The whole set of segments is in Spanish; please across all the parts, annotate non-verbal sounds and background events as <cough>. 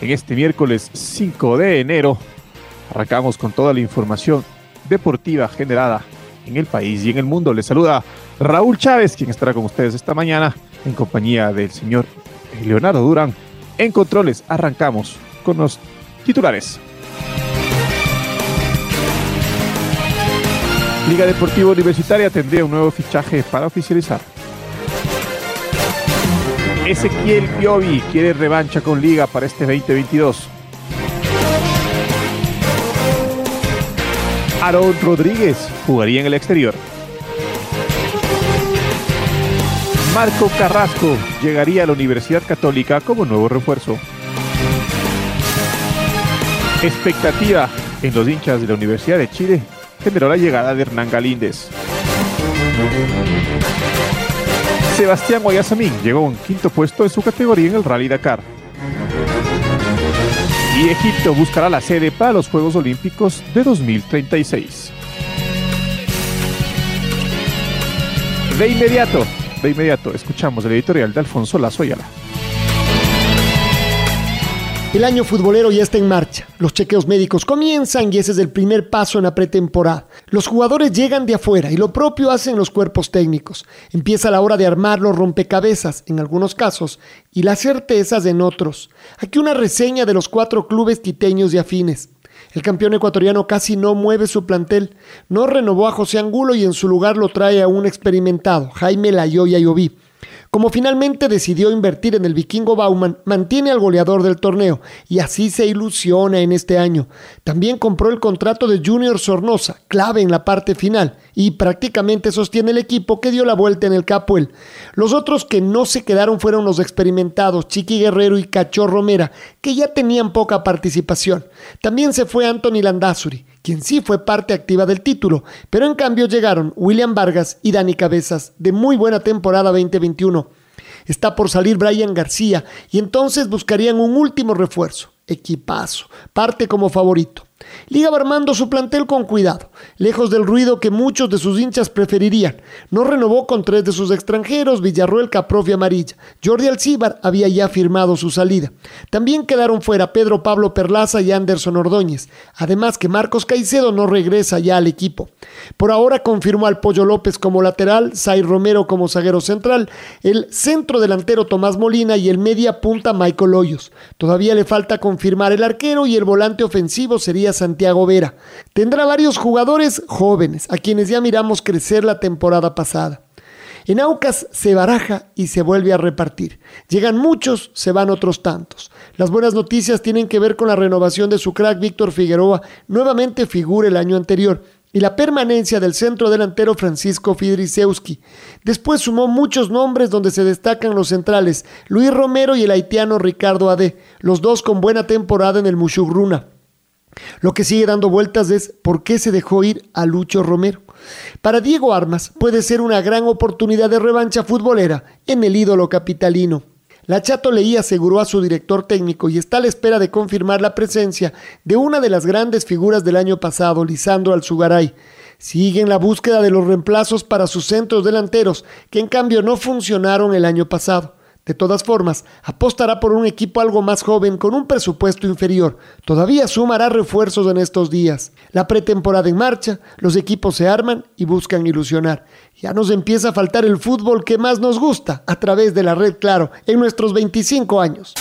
en este miércoles 5 de enero arrancamos con toda la información deportiva generada en el país y en el mundo. Les saluda Raúl Chávez, quien estará con ustedes esta mañana en compañía del señor Leonardo Durán. En controles arrancamos con los titulares. Liga Deportiva Universitaria tendría un nuevo fichaje para oficializar. Ezequiel Piovi quiere revancha con Liga para este 2022. Aaron Rodríguez jugaría en el exterior. Marco Carrasco llegaría a la Universidad Católica como nuevo refuerzo. Expectativa en los hinchas de la Universidad de Chile generó la llegada de Hernán Galíndez. Sebastián Guayasamín llegó a un quinto puesto en su categoría en el Rally Dakar. Y Egipto buscará la sede para los Juegos Olímpicos de 2036. De inmediato, de inmediato, escuchamos el editorial de Alfonso Lazo el año futbolero ya está en marcha. Los chequeos médicos comienzan y ese es el primer paso en la pretemporada. Los jugadores llegan de afuera y lo propio hacen los cuerpos técnicos. Empieza la hora de armar los rompecabezas, en algunos casos, y las certezas en otros. Aquí una reseña de los cuatro clubes quiteños y afines. El campeón ecuatoriano casi no mueve su plantel. No renovó a José Angulo y en su lugar lo trae a un experimentado, Jaime Layoya Yoví. Como finalmente decidió invertir en el vikingo Bauman, mantiene al goleador del torneo y así se ilusiona en este año. También compró el contrato de Junior Sornosa, clave en la parte final, y prácticamente sostiene el equipo que dio la vuelta en el Capuel. Los otros que no se quedaron fueron los experimentados Chiqui Guerrero y Cachorro Romera, que ya tenían poca participación. También se fue Anthony Landazuri, quien sí fue parte activa del título, pero en cambio llegaron William Vargas y Dani Cabezas, de muy buena temporada 2021. Está por salir Brian García y entonces buscarían un último refuerzo. Equipazo, parte como favorito. Liga va armando su plantel con cuidado, lejos del ruido que muchos de sus hinchas preferirían. No renovó con tres de sus extranjeros, Villarroel, Caprof y Amarilla. Jordi Alcíbar había ya firmado su salida. También quedaron fuera Pedro Pablo Perlaza y Anderson Ordóñez. Además que Marcos Caicedo no regresa ya al equipo. Por ahora confirmó al Pollo López como lateral, Sai Romero como zaguero central, el centro delantero Tomás Molina y el media punta Michael Hoyos. Todavía le falta confirmar el arquero y el volante ofensivo sería Santiago Vera. Tendrá varios jugadores jóvenes, a quienes ya miramos crecer la temporada pasada. En Aucas se baraja y se vuelve a repartir. Llegan muchos, se van otros tantos. Las buenas noticias tienen que ver con la renovación de su crack Víctor Figueroa, nuevamente figura el año anterior, y la permanencia del centro delantero Francisco Fidrisewski. Después sumó muchos nombres donde se destacan los centrales Luis Romero y el haitiano Ricardo Ade, los dos con buena temporada en el Mushugruna. Lo que sigue dando vueltas es por qué se dejó ir a Lucho Romero. Para Diego Armas puede ser una gran oportunidad de revancha futbolera en el ídolo capitalino. La Chato Leí aseguró a su director técnico y está a la espera de confirmar la presencia de una de las grandes figuras del año pasado, Lisandro Alzugaray. Siguen la búsqueda de los reemplazos para sus centros delanteros, que en cambio no funcionaron el año pasado. De todas formas, apostará por un equipo algo más joven con un presupuesto inferior. Todavía sumará refuerzos en estos días. La pretemporada en marcha, los equipos se arman y buscan ilusionar. Ya nos empieza a faltar el fútbol que más nos gusta a través de la red Claro en nuestros 25 años.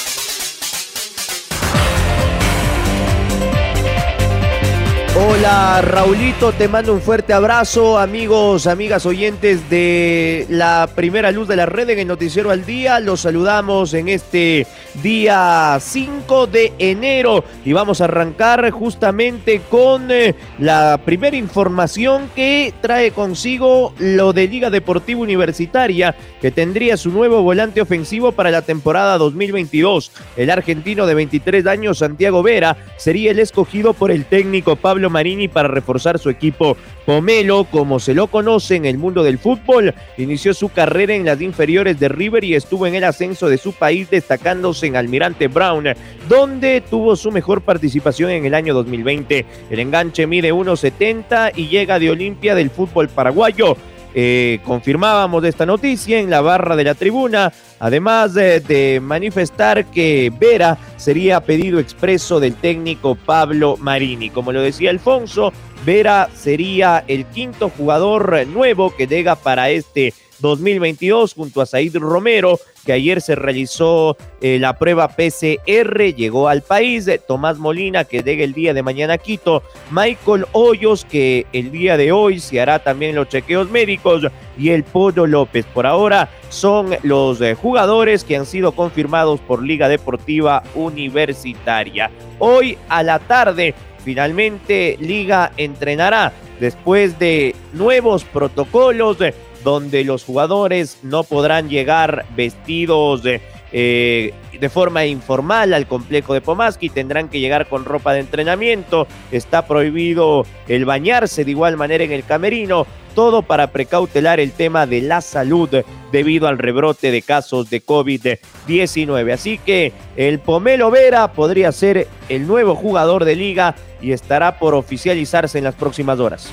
Hola Raulito, te mando un fuerte abrazo, amigos, amigas oyentes de la primera luz de la red en el Noticiero al Día. Los saludamos en este día 5 de enero y vamos a arrancar justamente con eh, la primera información que trae consigo lo de Liga Deportiva Universitaria, que tendría su nuevo volante ofensivo para la temporada 2022. El argentino de 23 años, Santiago Vera, sería el escogido por el técnico Pablo Marini para reforzar su equipo. Pomelo, como se lo conoce en el mundo del fútbol, inició su carrera en las inferiores de River y estuvo en el ascenso de su país destacándose en Almirante Brown, donde tuvo su mejor participación en el año 2020. El enganche mide 1.70 y llega de Olimpia del fútbol paraguayo. Eh, confirmábamos esta noticia en la barra de la tribuna, además de, de, manifestar que Vera sería pedido expreso del técnico Pablo Marini. Como lo decía Alfonso, Vera sería el quinto jugador nuevo que llega para este 2022 junto a Said Romero, que ayer se realizó eh, la prueba PCR, llegó al país, Tomás Molina, que llega el día de mañana a Quito, Michael Hoyos, que el día de hoy se hará también los chequeos médicos, y el Pollo López. Por ahora son los eh, jugadores que han sido confirmados por Liga Deportiva Universitaria. Hoy a la tarde finalmente Liga entrenará después de nuevos protocolos donde los jugadores no podrán llegar vestidos de, eh, de forma informal al complejo de Pomaski, tendrán que llegar con ropa de entrenamiento, está prohibido el bañarse de igual manera en el camerino, todo para precautelar el tema de la salud debido al rebrote de casos de COVID-19. Así que el Pomelo Vera podría ser el nuevo jugador de liga y estará por oficializarse en las próximas horas.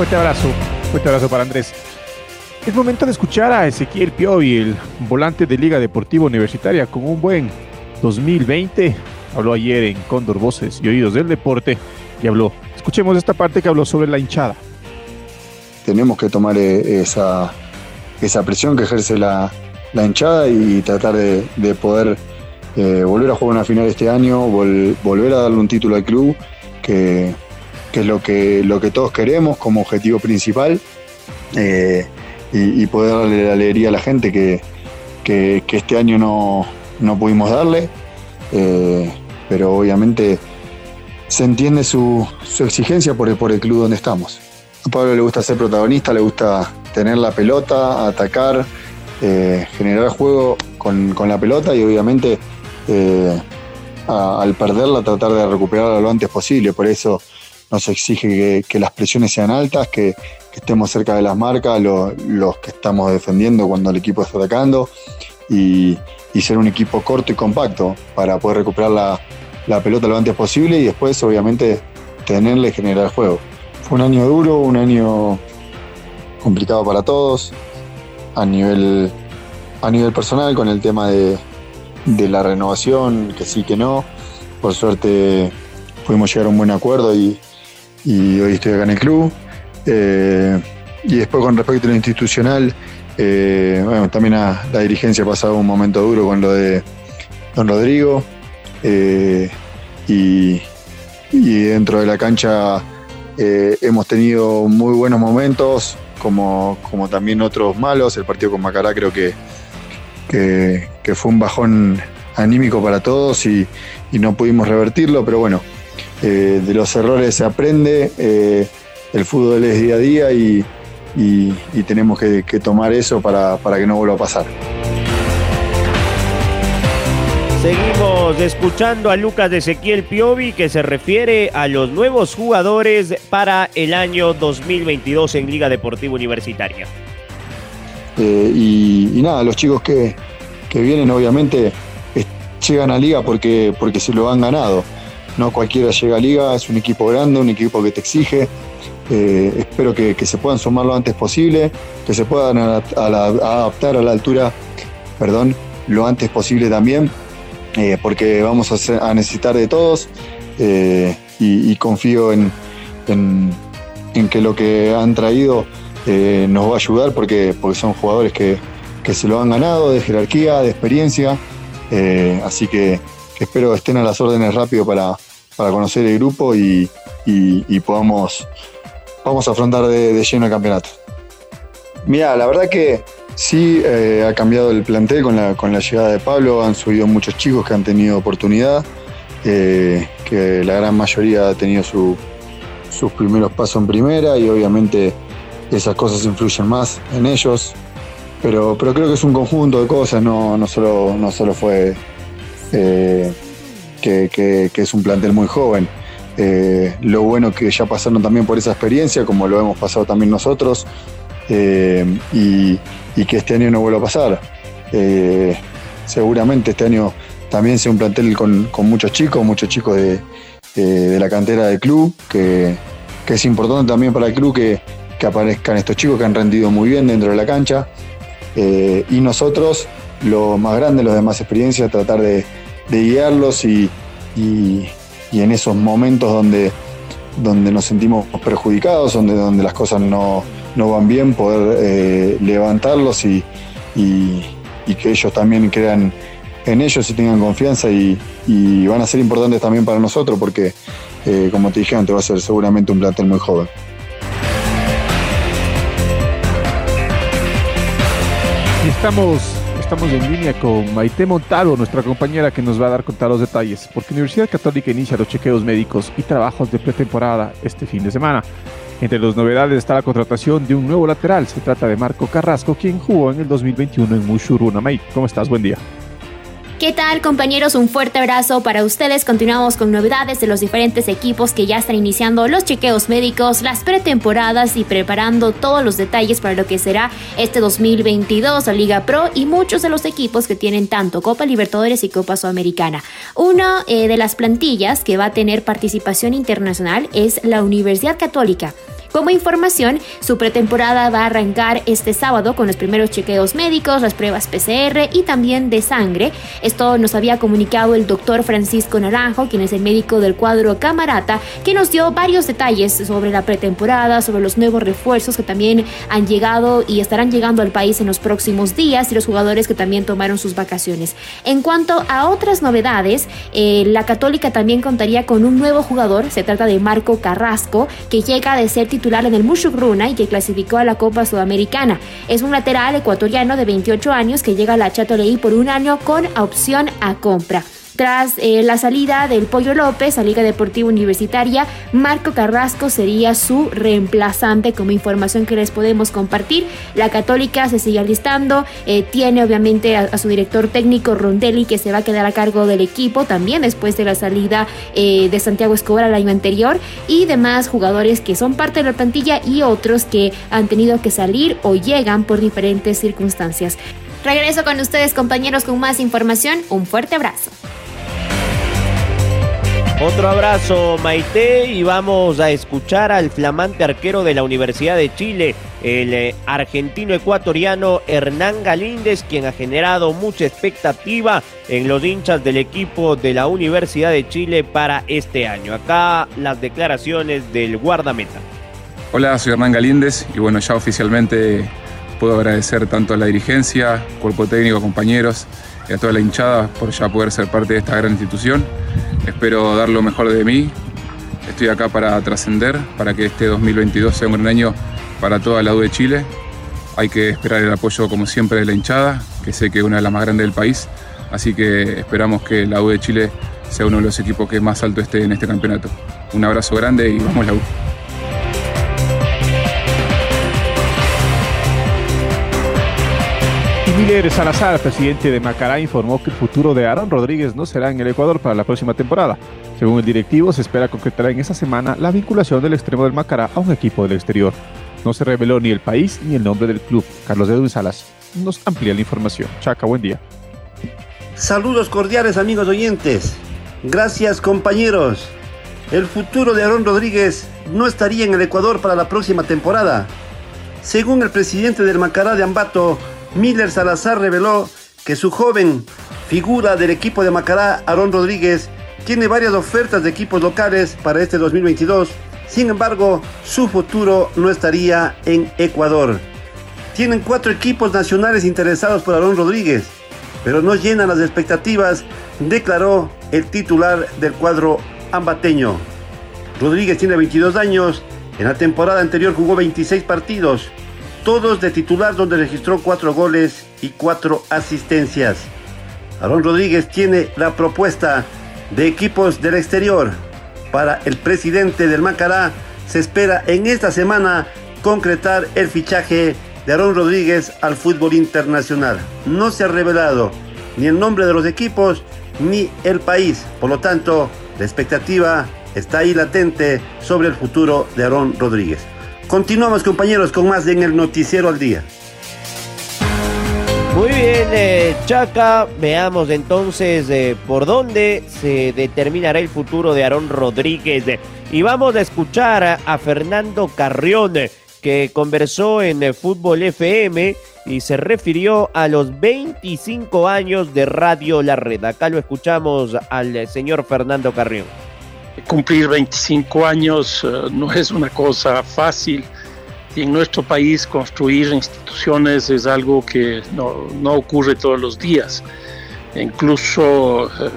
Fuerte abrazo, fuerte abrazo para Andrés. Es momento de escuchar a Ezequiel Piovi, el volante de Liga Deportiva Universitaria, con un buen 2020. Habló ayer en Cóndor Voces y Oídos del Deporte y habló. Escuchemos esta parte que habló sobre la hinchada. Tenemos que tomar eh, esa, esa presión que ejerce la, la hinchada y tratar de, de poder eh, volver a jugar una final este año, vol, volver a darle un título al club, que, que es lo que, lo que todos queremos como objetivo principal, eh, y, poder darle la alegría a la gente que, que, este año no, no, pudimos darle, eh, pero obviamente se entiende su, su exigencia por el, por el club donde estamos. A Pablo le gusta ser protagonista, le gusta tener la pelota, atacar, eh, generar juego con, con, la pelota y obviamente al perderla tratar de recuperarla lo antes posible. Por eso nos exige que, las presiones sean altas, que, estemos cerca de las marcas, lo, los que estamos defendiendo cuando el equipo está atacando y, ser un equipo corto y compacto para poder recuperar la, pelota lo antes posible y después obviamente tenerle y generar juego. Fue un año duro, un año complicado para todos, a nivel, a nivel personal con el tema de la renovación, que sí que no. Por suerte pudimos llegar a un buen acuerdo y, hoy estoy acá en el club. Eh, y después con respecto a lo institucional, eh, bueno, también la dirigencia ha pasado un momento duro con lo de don Rodrigo. Eh, y, dentro de la cancha hemos tenido muy buenos momentos, como, como también otros malos. El partido con Macará creo que, que, fue un bajón anímico para todos y no pudimos revertirlo, pero bueno, eh, de los errores se aprende, eh, el fútbol es día a día y, y, y tenemos que, que, tomar eso para, para que no vuelva a pasar. Seguimos escuchando a Lucas de Ezequiel Piovi que se refiere a los nuevos jugadores para el año 2022 en Liga Deportiva Universitaria. Eh, y, y, nada, los chicos que, que vienen obviamente llegan a Liga porque, porque se lo han ganado. No cualquiera llega a Liga, es un equipo grande, un equipo que te exige. Eh, espero que, se puedan sumar lo antes posible, que se puedan adaptar a la altura, perdón, lo antes posible también eh, porque vamos a, necesitar de todos eh, y, confío en, en, en, que lo que han traído nos va a ayudar porque, porque son jugadores que, que, se lo han ganado de jerarquía, de experiencia, así que, espero estén a las órdenes rápido para, para conocer el grupo y, y, podamos vamos a afrontar de, lleno el campeonato. Mira, la verdad que sí eh, ha cambiado el plantel con la, con la llegada de Pablo, han subido muchos chicos que han tenido oportunidad, eh, que la gran mayoría ha tenido sus primeros pasos en primera y obviamente esas cosas influyen más en ellos. Pero, pero creo que es un conjunto de cosas, no, no, solo, no solo fue eh, que, es un plantel muy joven. Eh, lo bueno que ya pasaron también por esa experiencia, como lo hemos pasado también nosotros, eh, y, que este año no vuelva a pasar. seguramente este año también sea un plantel con, muchos chicos, muchos chicos de, la cantera del club, que, es importante también para el club que, aparezcan estos chicos que han rendido muy bien dentro de la cancha. Y nosotros, los más grandes, los de más experiencia, tratar de, guiarlos y, en esos momentos donde, donde nos sentimos perjudicados, donde, donde las cosas no, van bien, poder eh, levantarlos y, que ellos también crean en ellos y tengan confianza y, van a ser importantes también para nosotros porque, eh, como te dije antes, va a ser seguramente un plantel muy joven. estamos, estamos en línea con Maite Montaro, nuestra compañera que nos va a dar contar los detalles, porque Universidad Católica inicia los chequeos médicos y trabajos de pretemporada este fin de semana. Entre las novedades está la contratación de un nuevo lateral. Se trata de Marco Carrasco, quien jugó en el 2021 en Mushuruna. May, ¿cómo estás? Buen día. ¿Qué tal compañeros? Un fuerte abrazo para ustedes. Continuamos con novedades de los diferentes equipos que ya están iniciando los chequeos médicos, las pretemporadas y preparando todos los detalles para lo que será este 2022 la Liga Pro y muchos de los equipos que tienen tanto Copa Libertadores y Copa Sudamericana. Una eh, de las plantillas que va a tener participación internacional es la Universidad Católica. Como información, su pretemporada va a arrancar este sábado con los primeros chequeos médicos, las pruebas PCR y también de sangre. Esto nos había comunicado el doctor Francisco Naranjo, quien es el médico del cuadro Camarata, que nos dio varios detalles sobre la pretemporada, sobre los nuevos refuerzos que también han llegado y estarán llegando al país en los próximos días y los jugadores que también tomaron sus vacaciones. En cuanto a otras novedades, eh, la Católica también contaría con un nuevo jugador, se trata de Marco Carrasco, que llega de ser titular titular en el Runa y que clasificó a la Copa Sudamericana. Es un lateral ecuatoriano de 28 años que llega a la Chatoleí por un año con opción a compra. Tras eh, la salida del Pollo López a Liga Deportiva Universitaria, Marco Carrasco sería su reemplazante como información que les podemos compartir. La Católica se sigue alistando, eh, tiene obviamente a, su director técnico Rondelli que se va a quedar a cargo del equipo también después de la salida eh, de Santiago Escobar al año anterior y demás jugadores que son parte de la plantilla y otros que han tenido que salir o llegan por diferentes circunstancias. Regreso con ustedes compañeros con más información. Un fuerte abrazo. Otro abrazo, Maite, y vamos a escuchar al flamante arquero de la Universidad de Chile, el eh, argentino ecuatoriano Hernán Galíndez, quien ha generado mucha expectativa en los hinchas del equipo de la Universidad de Chile para este año. Acá las declaraciones del guardameta. Hola, soy Hernán Galíndez y bueno, ya oficialmente puedo agradecer tanto a la dirigencia, cuerpo técnico, compañeros y a toda la hinchada por ya poder ser parte de esta gran institución. Espero dar lo mejor de mí. Estoy acá para trascender, para que este 2022 sea un gran año para toda la U de Chile. Hay que esperar el apoyo, como siempre, de la hinchada, que sé que es una de las más grandes del país. Así que esperamos que la U de Chile sea uno de los equipos que más alto esté en este campeonato. Un abrazo grande y vamos la U. Miller Salazar, presidente de Macará, informó que el futuro de Aaron Rodríguez no será en el Ecuador para la próxima temporada. Según el directivo, se espera concretar en esa semana la vinculación del extremo del Macará a un equipo del exterior. No se reveló ni el país ni el nombre del club. Carlos Edwin Salas nos amplía la información. Chaca, buen día. Saludos cordiales amigos oyentes. Gracias compañeros. El futuro de Aaron Rodríguez no estaría en el Ecuador para la próxima temporada. Según el presidente del Macará de Ambato, Miller Salazar reveló que su joven figura del equipo de Macará, Aaron Rodríguez, tiene varias ofertas de equipos locales para este 2022. Sin embargo, su futuro no estaría en Ecuador. Tienen cuatro equipos nacionales interesados por Aaron Rodríguez, pero no llenan las expectativas, declaró el titular del cuadro ambateño. Rodríguez tiene 22 años, en la temporada anterior jugó 26 partidos, todos de titular donde registró 4 goles y 4 asistencias. Aaron Rodríguez tiene la propuesta de equipos del exterior. Para el presidente del Macará se espera en esta semana concretar el fichaje de Aaron Rodríguez al fútbol internacional. No se ha revelado ni el nombre de los equipos ni el país. Por lo tanto, la expectativa está ahí latente sobre el futuro de Aaron Rodríguez. Continuamos compañeros con más en el noticiero al día. Muy bien, eh, Chaca, veamos entonces eh, por dónde se determinará el futuro de Aarón Rodríguez. Y vamos a escuchar a, Fernando Carrión, que conversó en eh, Fútbol FM y se refirió a los 25 años de Radio La Red. Acá lo escuchamos al eh, señor Fernando Carrión. Cumplir 25 años eh, no es una cosa fácil y en nuestro país construir instituciones es algo que no, no ocurre todos los días. Incluso eh,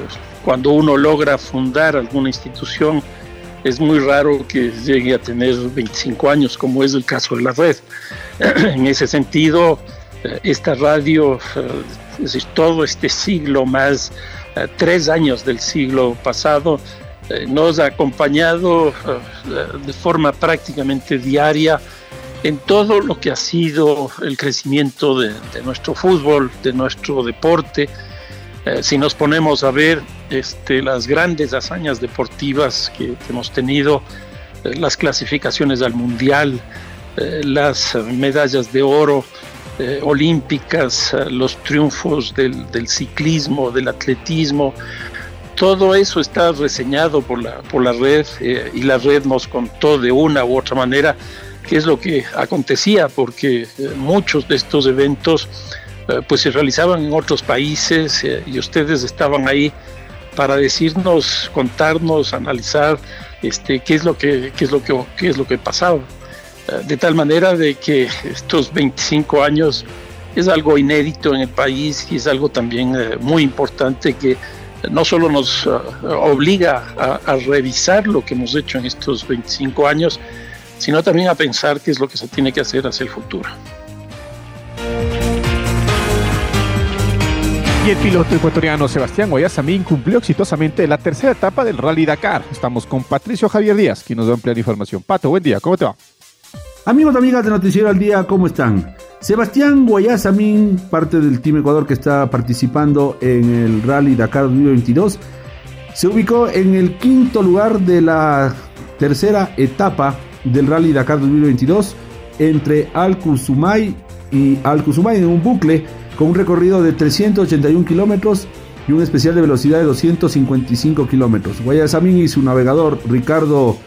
cuando uno logra fundar alguna institución, es muy raro que llegue a tener 25 años, como es el caso de la red. <clears throat> en ese sentido, eh, esta radio, es decir, todo este siglo más tres años del siglo pasado, nos ha acompañado de forma prácticamente diaria en todo lo que ha sido el crecimiento de, nuestro fútbol, de nuestro deporte. si nos ponemos a ver este, las grandes hazañas deportivas que, hemos tenido, las clasificaciones al mundial, las medallas de oro, eh, olímpicas, los triunfos del, ciclismo, del atletismo. Todo eso está reseñado por la, por la red eh, y la red nos contó de una u otra manera qué es lo que acontecía, porque eh, muchos de estos eventos pues se realizaban en otros países y ustedes estaban ahí para decirnos, contarnos, analizar este, qué es lo que, qué es lo que, qué es lo que pasaba. Eh, de tal manera de que estos 25 años es algo inédito en el país y es algo también eh, muy importante que no solo nos uh, obliga a, a, revisar lo que hemos hecho en estos 25 años, sino también a pensar qué es lo que se tiene que hacer hacia el futuro. Y el piloto ecuatoriano Sebastián Guayasamín cumplió exitosamente la tercera etapa del Rally Dakar. Estamos con Patricio Javier Díaz, quien nos va a ampliar información. Pato, buen día, ¿cómo te va? Amigos y amigas de Noticiero al Día, ¿cómo están? Sebastián Guayasamín, parte del Team Ecuador que está participando en el Rally Dakar 2022, se ubicó en el quinto lugar de la tercera etapa del Rally Dakar 2022 entre Al Kusumay y Al Kusumay en un bucle con un recorrido de 381 kilómetros y un especial de velocidad de 255 kilómetros. Guayasamín y su navegador Ricardo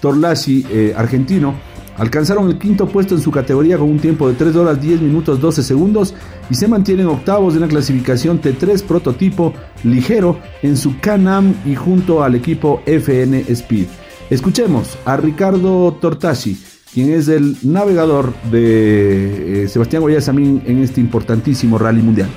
Torlasi, eh, argentino, Alcanzaron el quinto puesto en su categoría con un tiempo de 3 horas 10 minutos 12 segundos y se mantienen octavos en la clasificación T3 prototipo ligero en su Canam y junto al equipo FN Speed. Escuchemos a Ricardo Tortashi, quien es el navegador de eh, Sebastián Guayasamín en este importantísimo rally mundial.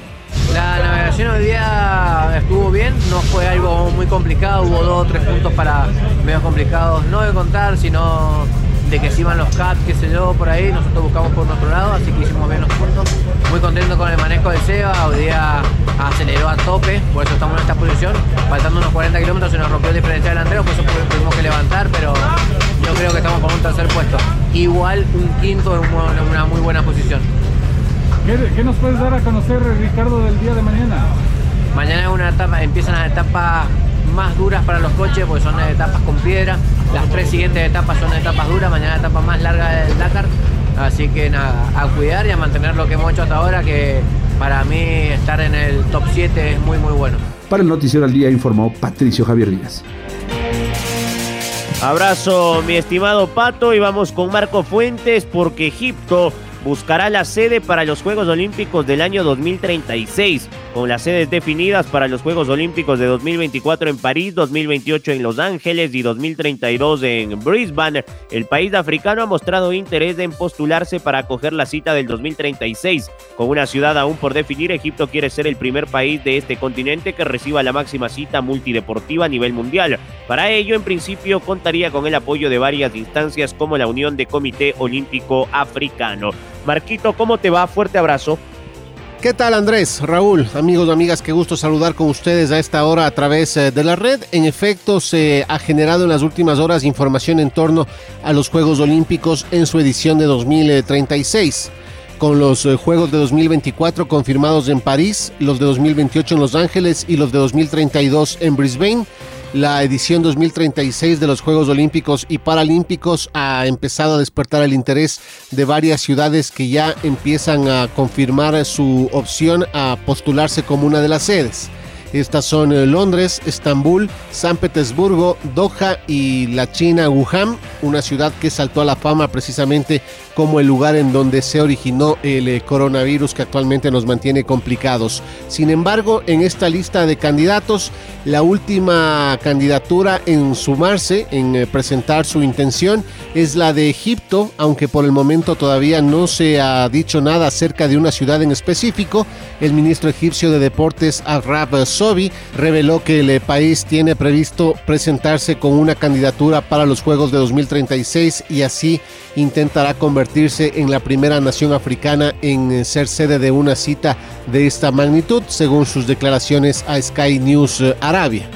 La navegación hoy día estuvo bien, no fue algo muy complicado, hubo dos o tres puntos para medio complicados, no de contar, sino de que se iban los CAT, qué sé yo, por ahí, nosotros buscamos por nuestro lado, así que hicimos bien los puntos. Muy contento con el manejo de Seba, hoy día aceleró a tope, por eso estamos en esta posición. Faltando unos 40 kilómetros se nos rompió el diferencial delantero, por eso tuvimos que levantar, pero yo creo que estamos con un tercer puesto. Igual un quinto es una muy buena posición. ¿Qué, ¿Qué, nos puedes dar a conocer, Ricardo, del día de mañana? Mañana es una etapa, empiezan las etapas más duras para los coches porque son etapas con piedra. Las tres siguientes etapas son etapas duras, mañana etapa más larga del Dakar. Así que nada, a cuidar y a mantener lo que hemos hecho hasta ahora, que para mí estar en el top 7 es muy muy bueno. Para el Noticiero al Día informó Patricio Javier Díaz. Abrazo mi estimado Pato y vamos con Marco Fuentes porque Egipto buscará la sede para los Juegos Olímpicos del año 2036. Con las sedes definidas para los Juegos Olímpicos de 2024 en París, 2028 en Los Ángeles y 2032 en Brisbane. El país africano ha mostrado interés en postularse para acoger la cita del 2036. Con una ciudad aún por definir, Egipto quiere ser el primer país de este continente que reciba la máxima cita multideportiva a nivel mundial. Para ello, en principio, contaría con el apoyo de varias instancias como la Unión de Comité Olímpico Africano. Marquito, ¿cómo te va? Fuerte abrazo. ¿Qué tal Andrés, Raúl, amigos amigas? Qué gusto saludar con ustedes a esta hora a través eh, de la red. En efecto, se ha generado en las últimas horas información en torno a los Juegos Olímpicos en su edición de 2036 con los eh, Juegos de 2024 confirmados en París, los de 2028 en Los Ángeles y los de 2032 en Brisbane la edición 2036 de los Juegos Olímpicos y Paralímpicos ha empezado a despertar el interés de varias ciudades que ya empiezan a confirmar su opción a postularse como una de las sedes. Estas son eh, Londres, Estambul, San Petersburgo, Doha y la China Wuhan, una ciudad que saltó a la fama precisamente como el lugar en donde se originó el eh, coronavirus que actualmente nos mantiene complicados. Sin embargo, en esta lista de candidatos, la última candidatura en sumarse, en eh, presentar su intención, es la de Egipto, aunque por el momento todavía no se ha dicho nada acerca de una ciudad en específico. El ministro egipcio de Deportes, Arab Sobi, reveló que el país tiene previsto presentarse con una candidatura para los Juegos de 2036 y así intentará convertirse en la primera nación africana en ser sede de una cita de esta magnitud, según sus declaraciones a Sky News Arabia.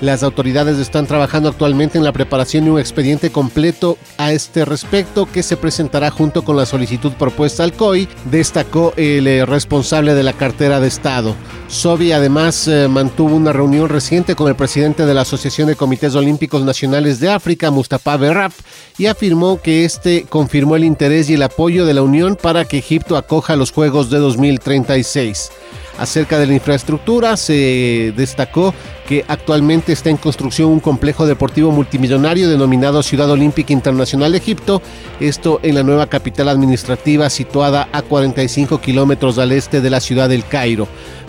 Las autoridades están trabajando actualmente en la preparación de un expediente completo a este respecto que se presentará junto con la solicitud propuesta al COI, destacó el eh, responsable de la cartera de Estado. Sobi además eh, mantuvo una reunión reciente con el presidente de la Asociación de Comités Olímpicos Nacionales de África, Mustafa Berrap, y afirmó que este confirmó el interés y el apoyo de la Unión para que Egipto acoja los Juegos de 2036. Acerca de la infraestructura, se destacó que actualmente está en construcción un complejo deportivo multimillonario denominado Ciudad Olímpica Internacional de Egipto, esto en la nueva capital administrativa situada a 45 kilómetros al este de la ciudad del Cairo.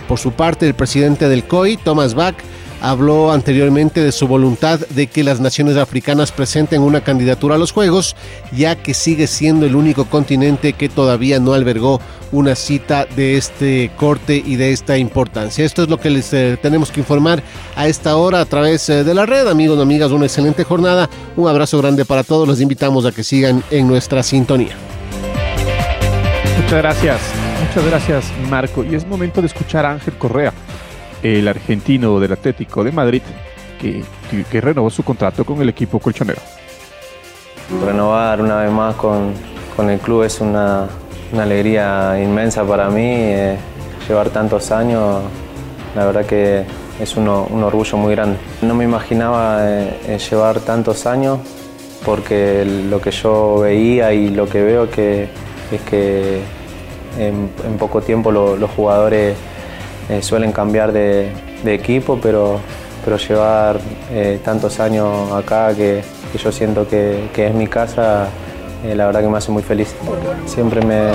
Por su parte, el presidente del COI, Thomas Bach, habló anteriormente de su voluntad de que las naciones africanas presenten una candidatura a los Juegos, ya que sigue siendo el único continente que todavía no albergó una cita de este corte y de esta importancia. Esto es lo que les eh, tenemos que informar a esta hora a través eh, de la red. Amigos y amigas, una excelente jornada. Un abrazo grande para todos. Los invitamos a que sigan en nuestra sintonía. Muchas gracias. Muchas gracias, Marco. Y es momento de escuchar a Ángel Correa el argentino del Atlético de Madrid, que, que, renovó su contrato con el equipo colchonero. Renovar una vez más con, con el club es una, una alegría inmensa para mí. Eh, llevar tantos años, la verdad que es un orgullo muy grande. No me imaginaba eh, llevar tantos años porque lo que yo veía y lo que veo que, es que en, poco tiempo los jugadores eh, suelen cambiar de, equipo, pero, pero llevar eh, tantos años acá que, yo siento que, es mi casa, eh, la verdad que me hace muy feliz. Siempre me,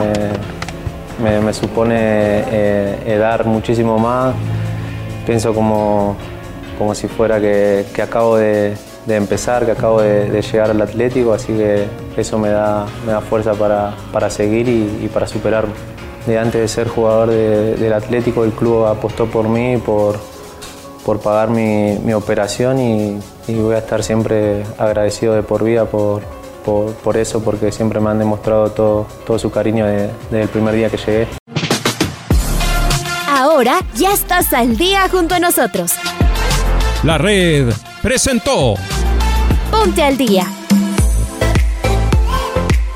me, supone dar muchísimo más. Pienso como, como si fuera que, acabo de, empezar, que acabo de, llegar al Atlético, así que eso me da, me da fuerza para, seguir y para superarme de antes de ser jugador del Atlético, el club apostó por mí, por, por pagar mi, operación y, voy a estar siempre agradecido de por vida por, por, eso, porque siempre me han demostrado todo, todo su cariño desde el primer día que llegué. Ahora ya estás al día junto a nosotros. La red presentó. Ponte al día